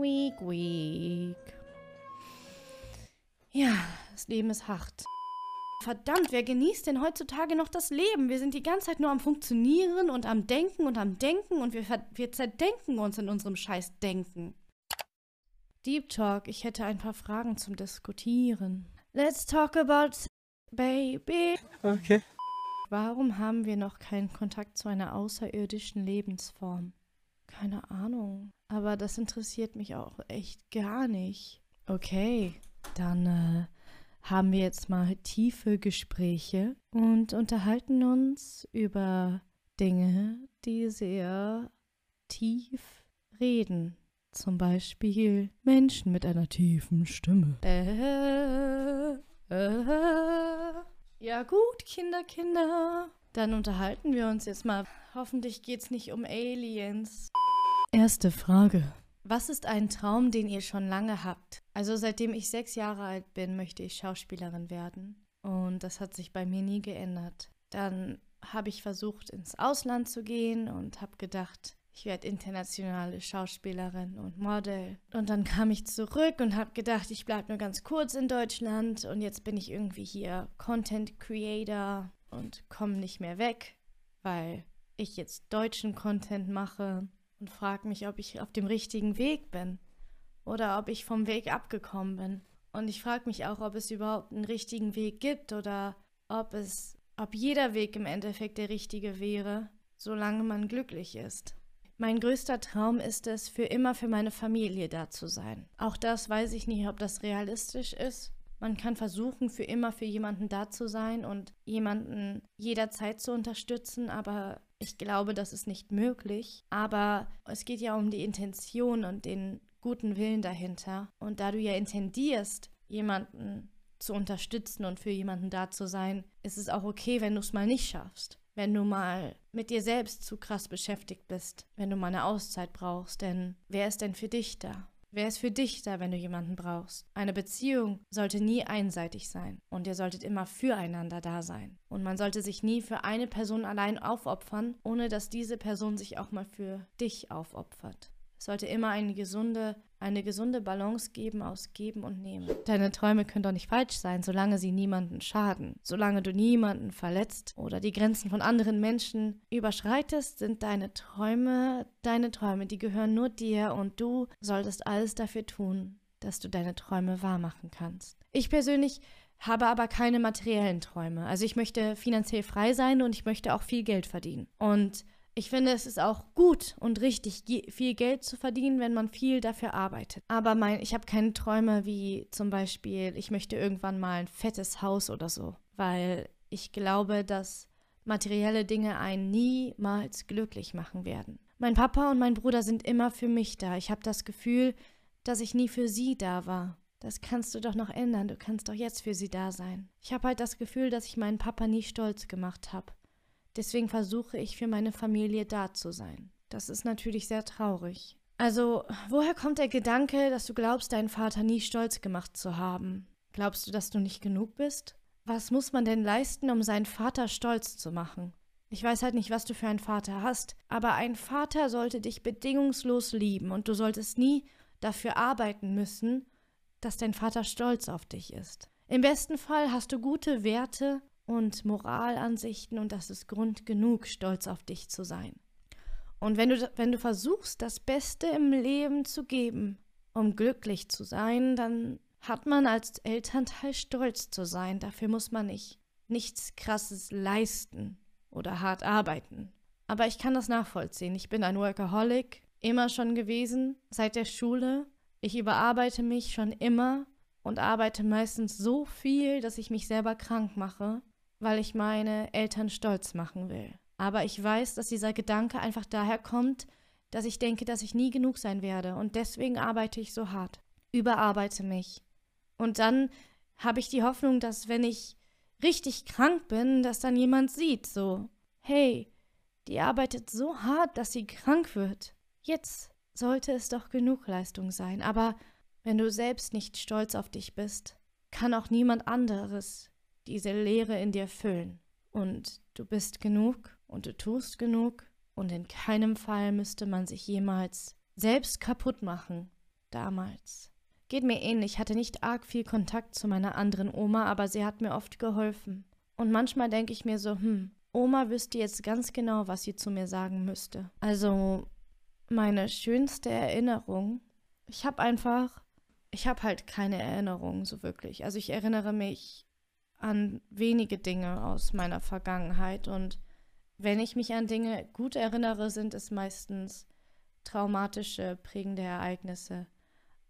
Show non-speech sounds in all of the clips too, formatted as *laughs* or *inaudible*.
Weak, weak. Ja, das Leben ist hart. Verdammt, wer genießt denn heutzutage noch das Leben? Wir sind die ganze Zeit nur am Funktionieren und am Denken und am Denken und wir, wir zerdenken uns in unserem scheiß Denken. Deep Talk, ich hätte ein paar Fragen zum Diskutieren. Let's talk about baby. Okay. Warum haben wir noch keinen Kontakt zu einer außerirdischen Lebensform? Keine Ahnung. Aber das interessiert mich auch echt gar nicht. Okay, dann äh, haben wir jetzt mal tiefe Gespräche und unterhalten uns über Dinge, die sehr tief reden. Zum Beispiel Menschen mit einer tiefen Stimme. Äh, äh. Ja gut, Kinder, Kinder. Dann unterhalten wir uns jetzt mal. Hoffentlich geht's nicht um Aliens. Erste Frage. Was ist ein Traum, den ihr schon lange habt? Also seitdem ich sechs Jahre alt bin, möchte ich Schauspielerin werden. Und das hat sich bei mir nie geändert. Dann habe ich versucht, ins Ausland zu gehen und habe gedacht, ich werde internationale Schauspielerin und Model. Und dann kam ich zurück und habe gedacht, ich bleibe nur ganz kurz in Deutschland und jetzt bin ich irgendwie hier Content Creator und komme nicht mehr weg, weil ich jetzt deutschen Content mache und frage mich, ob ich auf dem richtigen Weg bin oder ob ich vom Weg abgekommen bin. Und ich frage mich auch, ob es überhaupt einen richtigen Weg gibt oder ob es, ob jeder Weg im Endeffekt der richtige wäre, solange man glücklich ist. Mein größter Traum ist es, für immer für meine Familie da zu sein. Auch das weiß ich nicht, ob das realistisch ist. Man kann versuchen, für immer für jemanden da zu sein und jemanden jederzeit zu unterstützen, aber ich glaube, das ist nicht möglich. Aber es geht ja um die Intention und den guten Willen dahinter. Und da du ja intendierst, jemanden zu unterstützen und für jemanden da zu sein, ist es auch okay, wenn du es mal nicht schaffst wenn du mal mit dir selbst zu krass beschäftigt bist, wenn du mal eine Auszeit brauchst. Denn wer ist denn für dich da? Wer ist für dich da, wenn du jemanden brauchst? Eine Beziehung sollte nie einseitig sein und ihr solltet immer füreinander da sein. Und man sollte sich nie für eine Person allein aufopfern, ohne dass diese Person sich auch mal für dich aufopfert. Es sollte immer eine gesunde, eine gesunde Balance geben aus Geben und Nehmen. Deine Träume können doch nicht falsch sein, solange sie niemanden schaden. Solange du niemanden verletzt oder die Grenzen von anderen Menschen überschreitest, sind deine Träume deine Träume. Die gehören nur dir und du solltest alles dafür tun, dass du deine Träume wahrmachen kannst. Ich persönlich habe aber keine materiellen Träume. Also ich möchte finanziell frei sein und ich möchte auch viel Geld verdienen. Und ich finde, es ist auch gut und richtig, viel Geld zu verdienen, wenn man viel dafür arbeitet. Aber mein, ich habe keine Träume wie zum Beispiel, ich möchte irgendwann mal ein fettes Haus oder so, weil ich glaube, dass materielle Dinge einen niemals glücklich machen werden. Mein Papa und mein Bruder sind immer für mich da. Ich habe das Gefühl, dass ich nie für sie da war. Das kannst du doch noch ändern. Du kannst doch jetzt für sie da sein. Ich habe halt das Gefühl, dass ich meinen Papa nie stolz gemacht habe. Deswegen versuche ich für meine Familie da zu sein. Das ist natürlich sehr traurig. Also, woher kommt der Gedanke, dass du glaubst, deinen Vater nie stolz gemacht zu haben? Glaubst du, dass du nicht genug bist? Was muss man denn leisten, um seinen Vater stolz zu machen? Ich weiß halt nicht, was du für einen Vater hast, aber ein Vater sollte dich bedingungslos lieben und du solltest nie dafür arbeiten müssen, dass dein Vater stolz auf dich ist. Im besten Fall hast du gute Werte und Moralansichten und das ist Grund genug, stolz auf dich zu sein. Und wenn du, wenn du versuchst, das Beste im Leben zu geben, um glücklich zu sein, dann hat man als Elternteil stolz zu sein. Dafür muss man nicht nichts Krasses leisten oder hart arbeiten. Aber ich kann das nachvollziehen. Ich bin ein Workaholic, immer schon gewesen, seit der Schule. Ich überarbeite mich schon immer und arbeite meistens so viel, dass ich mich selber krank mache weil ich meine Eltern stolz machen will. Aber ich weiß, dass dieser Gedanke einfach daher kommt, dass ich denke, dass ich nie genug sein werde und deswegen arbeite ich so hart, überarbeite mich. Und dann habe ich die Hoffnung, dass wenn ich richtig krank bin, dass dann jemand sieht, so, hey, die arbeitet so hart, dass sie krank wird. Jetzt sollte es doch genug Leistung sein, aber wenn du selbst nicht stolz auf dich bist, kann auch niemand anderes diese Leere in dir füllen. Und du bist genug und du tust genug und in keinem Fall müsste man sich jemals selbst kaputt machen, damals. Geht mir ähnlich, hatte nicht arg viel Kontakt zu meiner anderen Oma, aber sie hat mir oft geholfen. Und manchmal denke ich mir so, hm, Oma wüsste jetzt ganz genau, was sie zu mir sagen müsste. Also meine schönste Erinnerung, ich habe einfach, ich habe halt keine Erinnerung so wirklich. Also ich erinnere mich an wenige Dinge aus meiner Vergangenheit und wenn ich mich an Dinge gut erinnere, sind es meistens traumatische, prägende Ereignisse.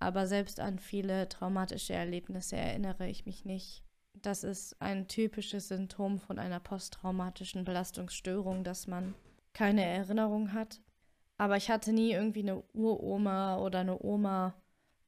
Aber selbst an viele traumatische Erlebnisse erinnere ich mich nicht. Das ist ein typisches Symptom von einer posttraumatischen Belastungsstörung, dass man keine Erinnerung hat. Aber ich hatte nie irgendwie eine Uroma oder eine Oma,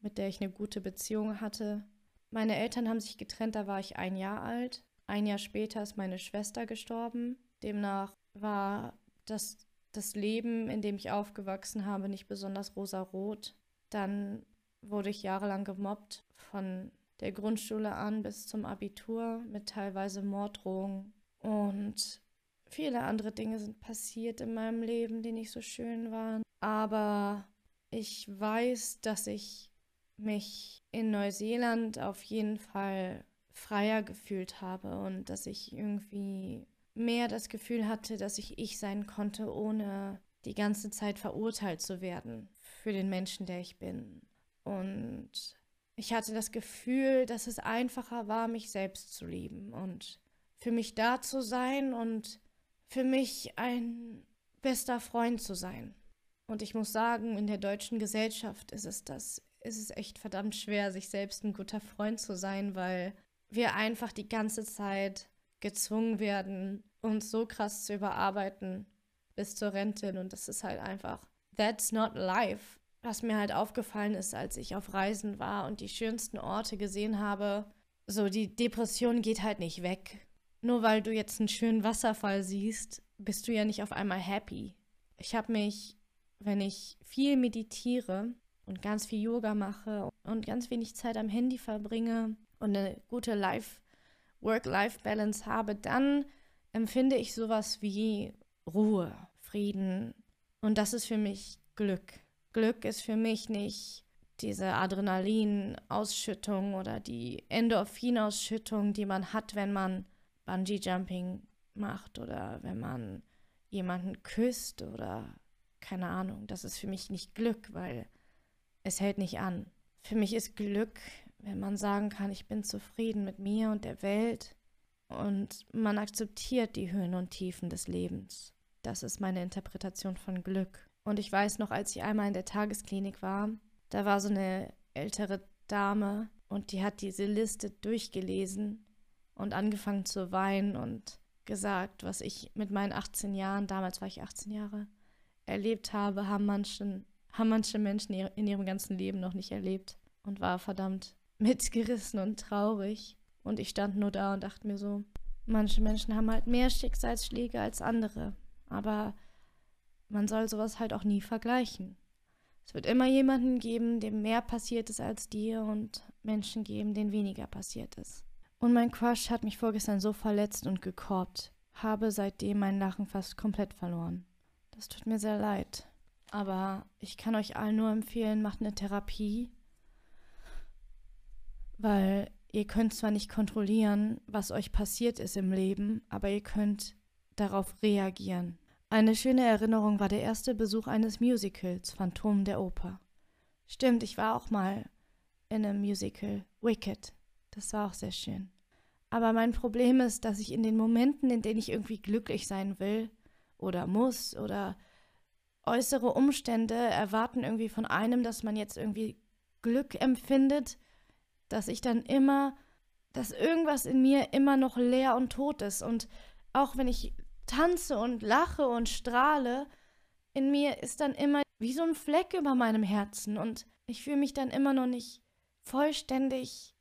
mit der ich eine gute Beziehung hatte. Meine Eltern haben sich getrennt, da war ich ein Jahr alt. Ein Jahr später ist meine Schwester gestorben. Demnach war das, das Leben, in dem ich aufgewachsen habe, nicht besonders rosarot. Dann wurde ich jahrelang gemobbt von der Grundschule an bis zum Abitur mit teilweise Morddrohungen. Und viele andere Dinge sind passiert in meinem Leben, die nicht so schön waren. Aber ich weiß, dass ich mich in Neuseeland auf jeden Fall freier gefühlt habe und dass ich irgendwie mehr das Gefühl hatte, dass ich ich sein konnte, ohne die ganze Zeit verurteilt zu werden für den Menschen, der ich bin. Und ich hatte das Gefühl, dass es einfacher war, mich selbst zu lieben und für mich da zu sein und für mich ein bester Freund zu sein. Und ich muss sagen, in der deutschen Gesellschaft ist es das, ist es echt verdammt schwer, sich selbst ein guter Freund zu sein, weil wir einfach die ganze Zeit gezwungen werden, uns so krass zu überarbeiten bis zur Rente. Und das ist halt einfach, that's not life. Was mir halt aufgefallen ist, als ich auf Reisen war und die schönsten Orte gesehen habe, so die Depression geht halt nicht weg. Nur weil du jetzt einen schönen Wasserfall siehst, bist du ja nicht auf einmal happy. Ich habe mich, wenn ich viel meditiere und ganz viel Yoga mache und ganz wenig Zeit am Handy verbringe und eine gute Life Work-Life-Balance habe, dann empfinde ich sowas wie Ruhe, Frieden. Und das ist für mich Glück. Glück ist für mich nicht diese Adrenalin-Ausschüttung oder die Endorphin-Ausschüttung, die man hat, wenn man Bungee-Jumping macht oder wenn man jemanden küsst oder keine Ahnung. Das ist für mich nicht Glück, weil es hält nicht an. Für mich ist Glück, wenn man sagen kann, ich bin zufrieden mit mir und der Welt und man akzeptiert die Höhen und Tiefen des Lebens. Das ist meine Interpretation von Glück. Und ich weiß noch, als ich einmal in der Tagesklinik war, da war so eine ältere Dame und die hat diese Liste durchgelesen und angefangen zu weinen und gesagt, was ich mit meinen 18 Jahren, damals war ich 18 Jahre, erlebt habe, haben manche, haben manche Menschen in ihrem ganzen Leben noch nicht erlebt und war verdammt mitgerissen und traurig. Und ich stand nur da und dachte mir so, manche Menschen haben halt mehr Schicksalsschläge als andere. Aber man soll sowas halt auch nie vergleichen. Es wird immer jemanden geben, dem mehr passiert ist als dir und Menschen geben, denen weniger passiert ist. Und mein Crush hat mich vorgestern so verletzt und gekorbt, habe seitdem mein Lachen fast komplett verloren. Das tut mir sehr leid. Aber ich kann euch allen nur empfehlen, macht eine Therapie weil ihr könnt zwar nicht kontrollieren, was euch passiert ist im Leben, aber ihr könnt darauf reagieren. Eine schöne Erinnerung war der erste Besuch eines Musicals, Phantom der Oper. Stimmt, ich war auch mal in einem Musical, Wicked. Das war auch sehr schön. Aber mein Problem ist, dass ich in den Momenten, in denen ich irgendwie glücklich sein will oder muss oder äußere Umstände erwarten irgendwie von einem, dass man jetzt irgendwie Glück empfindet, dass ich dann immer, dass irgendwas in mir immer noch leer und tot ist. Und auch wenn ich tanze und lache und strahle, in mir ist dann immer wie so ein Fleck über meinem Herzen und ich fühle mich dann immer noch nicht vollständig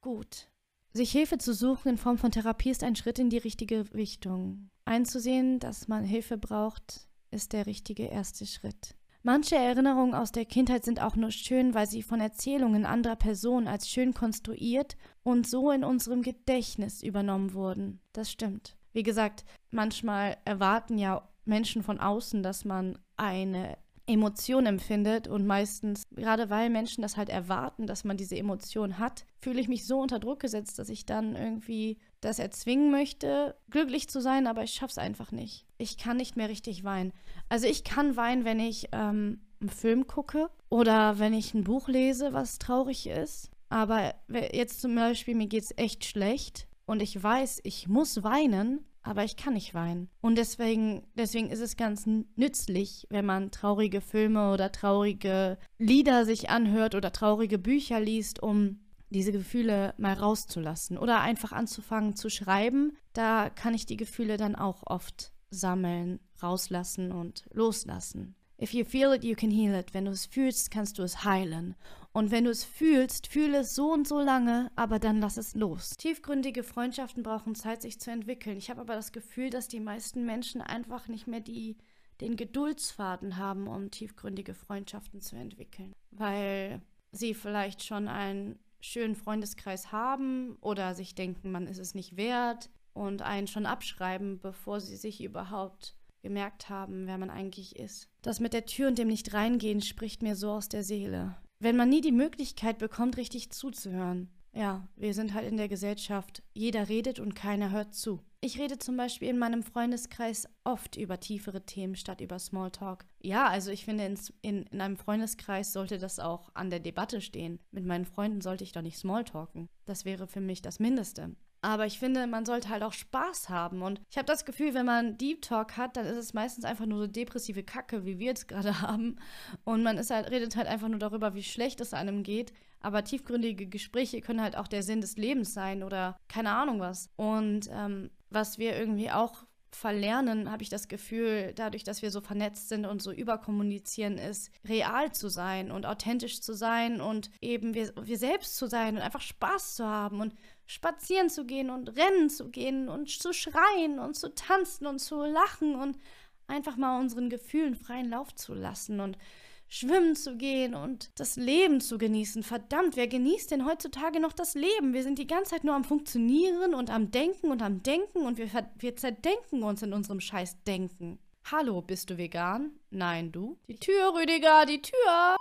gut. Sich Hilfe zu suchen in Form von Therapie ist ein Schritt in die richtige Richtung. Einzusehen, dass man Hilfe braucht, ist der richtige erste Schritt. Manche Erinnerungen aus der Kindheit sind auch nur schön, weil sie von Erzählungen anderer Personen als schön konstruiert und so in unserem Gedächtnis übernommen wurden. Das stimmt. Wie gesagt, manchmal erwarten ja Menschen von außen, dass man eine Emotion empfindet und meistens, gerade weil Menschen das halt erwarten, dass man diese Emotion hat, fühle ich mich so unter Druck gesetzt, dass ich dann irgendwie das erzwingen möchte, glücklich zu sein, aber ich schaffe es einfach nicht. Ich kann nicht mehr richtig weinen. Also ich kann weinen, wenn ich ähm, einen Film gucke oder wenn ich ein Buch lese, was traurig ist. Aber jetzt zum Beispiel, mir geht es echt schlecht und ich weiß, ich muss weinen, aber ich kann nicht weinen. Und deswegen, deswegen ist es ganz nützlich, wenn man traurige Filme oder traurige Lieder sich anhört oder traurige Bücher liest, um diese Gefühle mal rauszulassen oder einfach anzufangen zu schreiben. Da kann ich die Gefühle dann auch oft sammeln, rauslassen und loslassen. If you feel it, you can heal it. Wenn du es fühlst, kannst du es heilen. Und wenn du es fühlst, fühle es so und so lange, aber dann lass es los. Tiefgründige Freundschaften brauchen Zeit, sich zu entwickeln. Ich habe aber das Gefühl, dass die meisten Menschen einfach nicht mehr die, den Geduldsfaden haben, um tiefgründige Freundschaften zu entwickeln. Weil sie vielleicht schon einen schönen Freundeskreis haben oder sich denken, man ist es nicht wert und einen schon abschreiben, bevor sie sich überhaupt gemerkt haben, wer man eigentlich ist. Das mit der Tür und dem nicht reingehen spricht mir so aus der Seele. Wenn man nie die Möglichkeit bekommt, richtig zuzuhören. Ja, wir sind halt in der Gesellschaft. Jeder redet und keiner hört zu. Ich rede zum Beispiel in meinem Freundeskreis oft über tiefere Themen statt über Smalltalk. Ja, also ich finde, in, in, in einem Freundeskreis sollte das auch an der Debatte stehen. Mit meinen Freunden sollte ich doch nicht Smalltalken. Das wäre für mich das Mindeste. Aber ich finde, man sollte halt auch Spaß haben. Und ich habe das Gefühl, wenn man Deep Talk hat, dann ist es meistens einfach nur so depressive Kacke, wie wir jetzt gerade *laughs* haben. Und man ist halt, redet halt einfach nur darüber, wie schlecht es einem geht. Aber tiefgründige Gespräche können halt auch der Sinn des Lebens sein oder keine Ahnung was. Und ähm, was wir irgendwie auch verlernen, habe ich das Gefühl, dadurch, dass wir so vernetzt sind und so überkommunizieren, ist, real zu sein und authentisch zu sein und eben wir, wir selbst zu sein und einfach Spaß zu haben und spazieren zu gehen und rennen zu gehen und zu schreien und zu tanzen und zu lachen und einfach mal unseren Gefühlen freien Lauf zu lassen. Und schwimmen zu gehen und das Leben zu genießen. Verdammt, wer genießt denn heutzutage noch das Leben? Wir sind die ganze Zeit nur am Funktionieren und am Denken und am Denken und wir, wir zerdenken uns in unserem scheiß Denken. Hallo, bist du vegan? Nein, du? Die Tür, Rüdiger, die Tür!